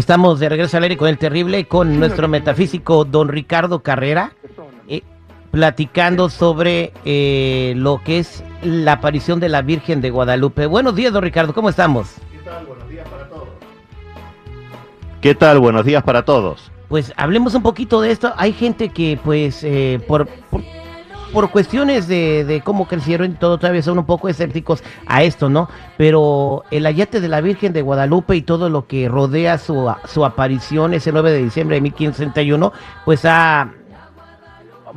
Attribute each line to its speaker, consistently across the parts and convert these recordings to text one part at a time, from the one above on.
Speaker 1: Estamos de regreso al aire con el terrible, con nuestro metafísico don Ricardo Carrera, eh, platicando sobre eh, lo que es la aparición de la Virgen de Guadalupe. Buenos días, don Ricardo, ¿cómo estamos?
Speaker 2: ¿Qué tal? Buenos días para todos. ¿Qué tal? Buenos días para todos.
Speaker 1: Pues hablemos un poquito de esto. Hay gente que, pues, eh, por, por por cuestiones de, cómo crecieron y todo, todavía son un poco escépticos a esto, ¿no? Pero el ayate de la Virgen de Guadalupe y todo lo que rodea su, su aparición ese 9 de diciembre de 1561, pues ha,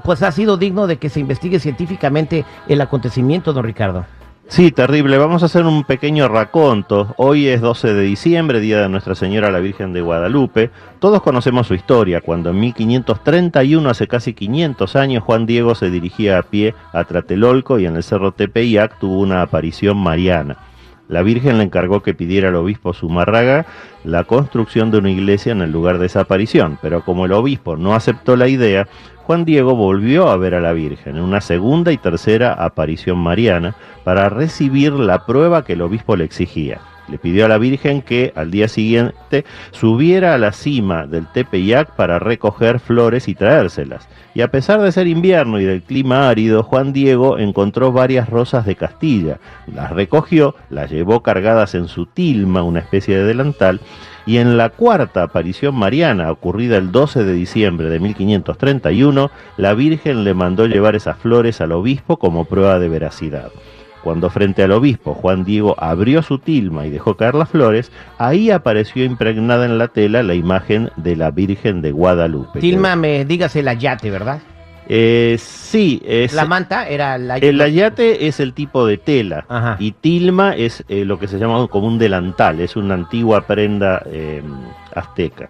Speaker 1: pues ha sido digno de que se investigue científicamente el acontecimiento, don Ricardo.
Speaker 2: Sí, terrible. Vamos a hacer un pequeño raconto. Hoy es 12 de diciembre, día de Nuestra Señora la Virgen de Guadalupe. Todos conocemos su historia, cuando en 1531, hace casi 500 años, Juan Diego se dirigía a pie a Tratelolco y en el Cerro Tepeyac tuvo una aparición mariana. La Virgen le encargó que pidiera al obispo Zumarraga la construcción de una iglesia en el lugar de esa aparición, pero como el obispo no aceptó la idea, Juan Diego volvió a ver a la Virgen en una segunda y tercera aparición mariana para recibir la prueba que el obispo le exigía. Le pidió a la Virgen que al día siguiente subiera a la cima del Tepeyac para recoger flores y traérselas. Y a pesar de ser invierno y del clima árido, Juan Diego encontró varias rosas de Castilla. Las recogió, las llevó cargadas en su tilma, una especie de delantal, y en la cuarta aparición mariana, ocurrida el 12 de diciembre de 1531, la Virgen le mandó llevar esas flores al obispo como prueba de veracidad. Cuando frente al obispo Juan Diego abrió su tilma y dejó caer las flores, ahí apareció impregnada en la tela la imagen de la Virgen de Guadalupe.
Speaker 1: Tilma, me dígase el ayate, ¿verdad?
Speaker 2: Eh, sí, es,
Speaker 1: la manta era
Speaker 2: la el ayate es el tipo de tela y tilma es eh, lo que se llama como un delantal, es una antigua prenda eh, azteca.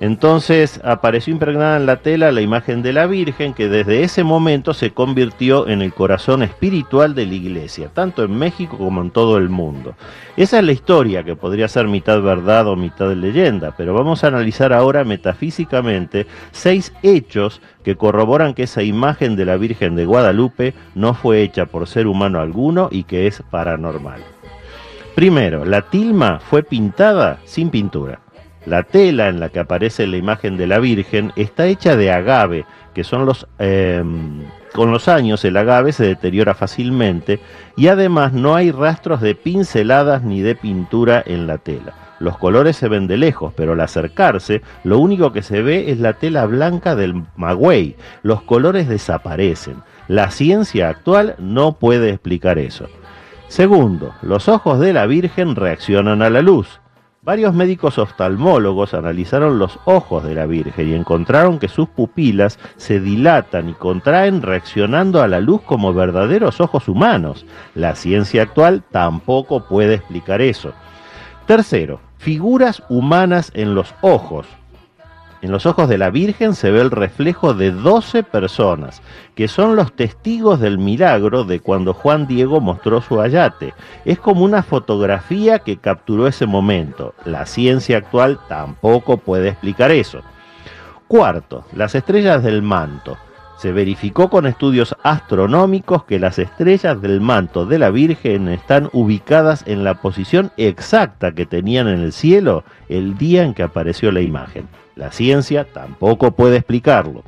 Speaker 2: Entonces apareció impregnada en la tela la imagen de la Virgen que desde ese momento se convirtió en el corazón espiritual de la iglesia, tanto en México como en todo el mundo. Esa es la historia que podría ser mitad verdad o mitad leyenda, pero vamos a analizar ahora metafísicamente seis hechos que corroboran que esa imagen de la Virgen de Guadalupe no fue hecha por ser humano alguno y que es paranormal. Primero, la tilma fue pintada sin pintura. La tela en la que aparece la imagen de la Virgen está hecha de agave, que son los... Em, con los años el agave se deteriora fácilmente y además no hay rastros de pinceladas ni de pintura en la tela. Los colores se ven de lejos, pero al acercarse lo único que se ve es la tela blanca del magüey. Los colores desaparecen. La ciencia actual no puede explicar eso. Segundo, los ojos de la Virgen reaccionan a la luz. Varios médicos oftalmólogos analizaron los ojos de la Virgen y encontraron que sus pupilas se dilatan y contraen reaccionando a la luz como verdaderos ojos humanos. La ciencia actual tampoco puede explicar eso. Tercero, figuras humanas en los ojos. En los ojos de la Virgen se ve el reflejo de 12 personas, que son los testigos del milagro de cuando Juan Diego mostró su ayate. Es como una fotografía que capturó ese momento. La ciencia actual tampoco puede explicar eso. Cuarto, las estrellas del manto. Se verificó con estudios astronómicos que las estrellas del manto de la Virgen están ubicadas en la posición exacta que tenían en el cielo el día en que apareció la imagen. La ciencia tampoco puede explicarlo.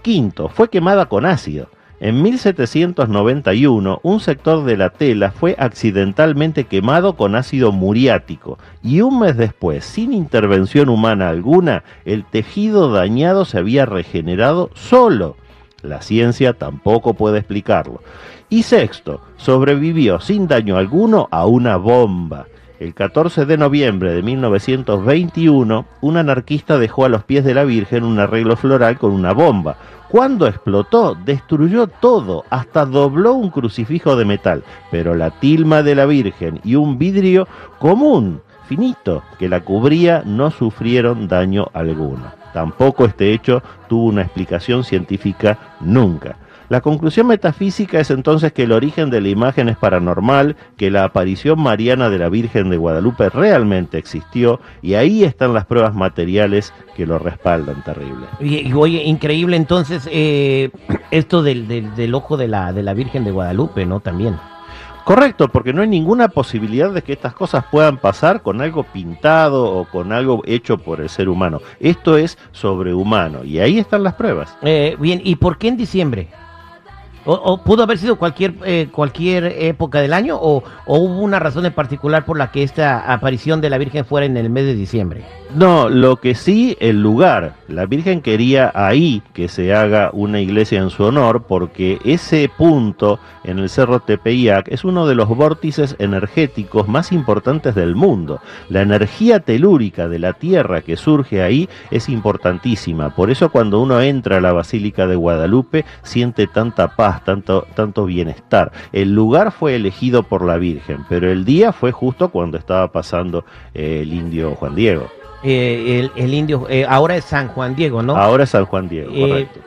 Speaker 2: Quinto, fue quemada con ácido. En 1791, un sector de la tela fue accidentalmente quemado con ácido muriático y un mes después, sin intervención humana alguna, el tejido dañado se había regenerado solo. La ciencia tampoco puede explicarlo. Y sexto, sobrevivió sin daño alguno a una bomba. El 14 de noviembre de 1921, un anarquista dejó a los pies de la Virgen un arreglo floral con una bomba. Cuando explotó, destruyó todo, hasta dobló un crucifijo de metal, pero la tilma de la Virgen y un vidrio común, finito, que la cubría no sufrieron daño alguno. Tampoco este hecho tuvo una explicación científica nunca. La conclusión metafísica es entonces que el origen de la imagen es paranormal, que la aparición mariana de la Virgen de Guadalupe realmente existió y ahí están las pruebas materiales que lo respaldan terrible.
Speaker 1: Y, oye, increíble entonces eh, esto del, del, ojo de la, de la Virgen de Guadalupe, ¿no? También.
Speaker 2: Correcto, porque no hay ninguna posibilidad de que estas cosas puedan pasar con algo pintado o con algo hecho por el ser humano. Esto es sobrehumano y ahí están las pruebas.
Speaker 1: Eh, bien, ¿y por qué en diciembre? O, pudo haber sido cualquier eh, cualquier época del año o, hubo una razón en particular por la que esta aparición de la Virgen fuera en el mes de diciembre?
Speaker 2: No, lo que sí, el lugar. La Virgen quería ahí que se haga una iglesia en su honor porque ese punto en el Cerro Tepeyac es uno de los vórtices energéticos más importantes del mundo. La energía telúrica de la Tierra que surge ahí es importantísima. Por eso cuando uno entra a la Basílica de Guadalupe siente tanta paz tanto, tanto bienestar. El lugar fue elegido por la Virgen, pero el día fue justo cuando estaba pasando eh, el indio Juan Diego.
Speaker 1: Eh, el, indio, eh, ahora es San Juan Diego, ¿no?
Speaker 2: Ahora es San Juan Diego, correcto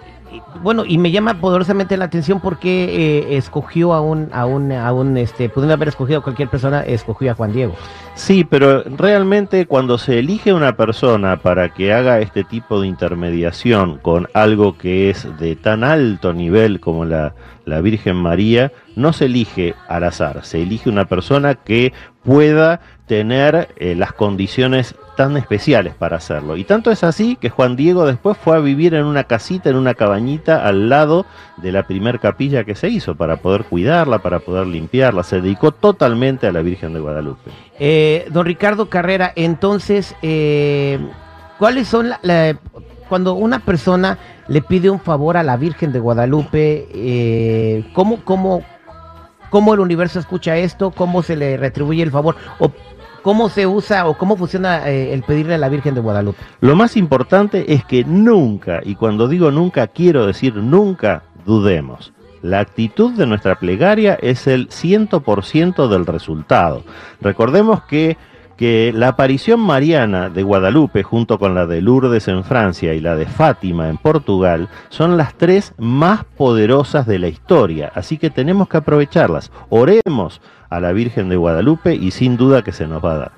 Speaker 1: bueno, y me llama poderosamente la atención porque eh, escogió a un, a un, a un, este, pudiendo haber escogido a cualquier persona, escogió a Juan Diego.
Speaker 2: Sí, pero realmente cuando se elige una persona para que haga este tipo de intermediación con algo que es de tan alto nivel como la, la Virgen María, no se elige al azar, se elige una persona que pueda tener eh, las condiciones tan especiales para hacerlo. Y tanto es así que Juan Diego después fue a vivir en una casita, en una cabañita al lado de la primer capilla que se hizo para poder cuidarla, para poder limpiarla. Se dedicó totalmente a la Virgen de Guadalupe.
Speaker 1: Eh, don Ricardo Carrera, entonces, eh, ¿cuáles son cuando una persona le pide un favor a la Virgen de Guadalupe, eh, ¿cómo, cómo, cómo el universo escucha esto? ¿Cómo se le retribuye el favor? ¿O ¿Cómo se usa o cómo funciona eh, el pedirle a la Virgen de Guadalupe?
Speaker 2: Lo más importante es que nunca, y cuando digo nunca quiero decir nunca, dudemos. La actitud de nuestra plegaria es el 100% del resultado. Recordemos que que la aparición mariana de Guadalupe junto con la de Lourdes en Francia y la de Fátima en Portugal son las tres más poderosas de la historia, así que tenemos que aprovecharlas. Oremos a la Virgen de Guadalupe y sin duda que se nos va a dar.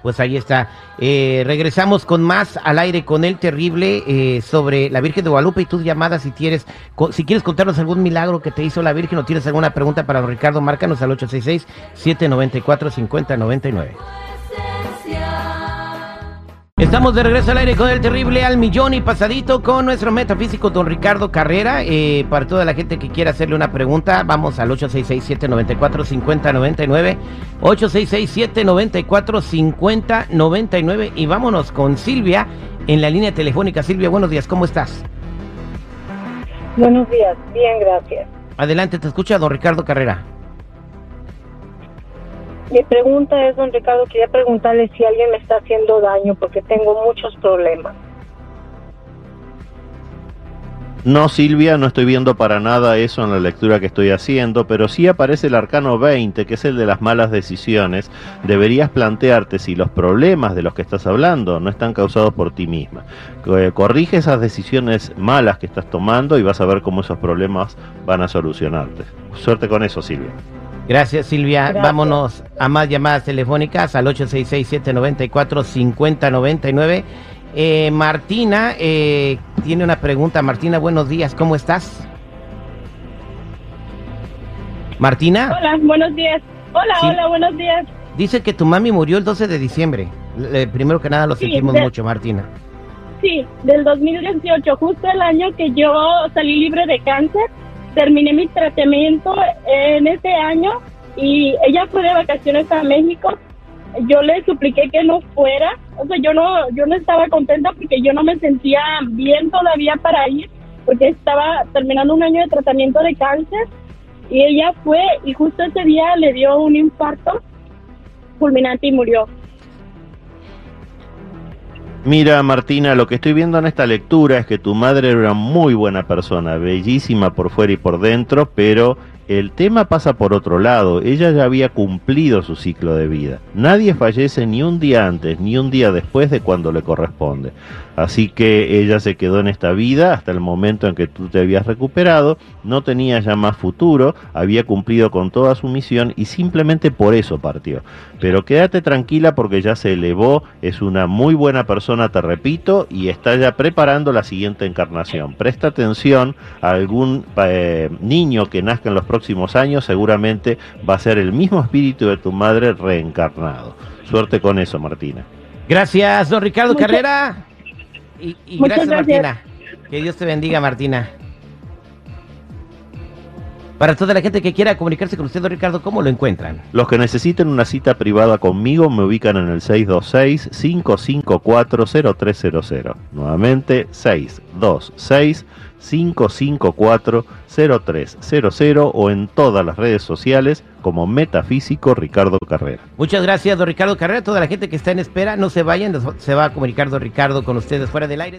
Speaker 1: Pues ahí está. Eh, regresamos con más al aire con el terrible eh, sobre la Virgen de Guadalupe y tus llamadas si quieres, si quieres contarnos algún milagro que te hizo la Virgen o tienes alguna pregunta para Ricardo, márcanos al 866-794-5099. Estamos de regreso al aire con el terrible al millón y pasadito con nuestro metafísico don Ricardo Carrera. Eh, para toda la gente que quiera hacerle una pregunta, vamos al 866-794-5099. 866-794-5099. Y vámonos con Silvia en la línea telefónica. Silvia, buenos días, ¿cómo estás?
Speaker 3: Buenos días, bien, gracias.
Speaker 1: Adelante, te escucha don Ricardo Carrera.
Speaker 3: Mi pregunta es, don Ricardo, quería preguntarle si alguien me está haciendo daño porque tengo muchos problemas.
Speaker 2: No, Silvia, no estoy viendo para nada eso en la lectura que estoy haciendo, pero sí aparece el arcano 20, que es el de las malas decisiones. Deberías plantearte si los problemas de los que estás hablando no están causados por ti misma. Eh, corrige esas decisiones malas que estás tomando y vas a ver cómo esos problemas van a solucionarte. Suerte con eso, Silvia.
Speaker 1: Gracias, Silvia. Vámonos a más llamadas telefónicas al 866-794-5099. Eh, Martina eh, tiene una pregunta. Martina, buenos días. ¿Cómo estás? Martina.
Speaker 4: Hola, buenos días. Hola, hola, buenos días.
Speaker 1: Dice que tu mami murió el 12 de diciembre. primero que nada lo sentimos mucho, Martina.
Speaker 4: Sí, del 2018, justo el año que yo salí libre de cáncer terminé mi tratamiento en ese año y ella fue de vacaciones a México. Yo le supliqué que no fuera, o sea, yo no, yo no estaba contenta porque yo no me sentía bien todavía para ir, porque estaba terminando un año de tratamiento de cáncer y ella fue y justo ese día le dio un infarto fulminante y murió.
Speaker 2: Mira, Martina, lo que estoy viendo en esta lectura es que tu madre era una muy buena persona, bellísima por fuera y por dentro, pero el tema pasa por otro lado. Ella ya había cumplido su ciclo de vida. Nadie fallece ni un día antes ni un día después de cuando le corresponde. Así que ella se quedó en esta vida hasta el momento en que tú te habías recuperado, no tenía ya más futuro, había cumplido con toda su misión y simplemente por eso partió. Pero quédate tranquila porque ya se elevó, es una muy buena persona, te repito, y está ya preparando la siguiente encarnación. Presta atención a algún eh, niño que nazca en los próximos próximos años seguramente va a ser el mismo espíritu de tu madre reencarnado. Suerte con eso, Martina.
Speaker 1: Gracias, don Ricardo Carrera. Y, gracias, Martina. Que Dios te bendiga, Martina. Para toda la gente que quiera comunicarse con usted, don Ricardo, ¿cómo lo encuentran?
Speaker 2: Los que necesiten una cita privada conmigo me ubican en el 626-554-0300. Nuevamente, 626-554-0300 o en todas las redes sociales como Metafísico Ricardo Carrera.
Speaker 1: Muchas gracias, don Ricardo Carrera. Toda la gente que está en espera, no se vayan, se va a comunicar don Ricardo con ustedes fuera del aire.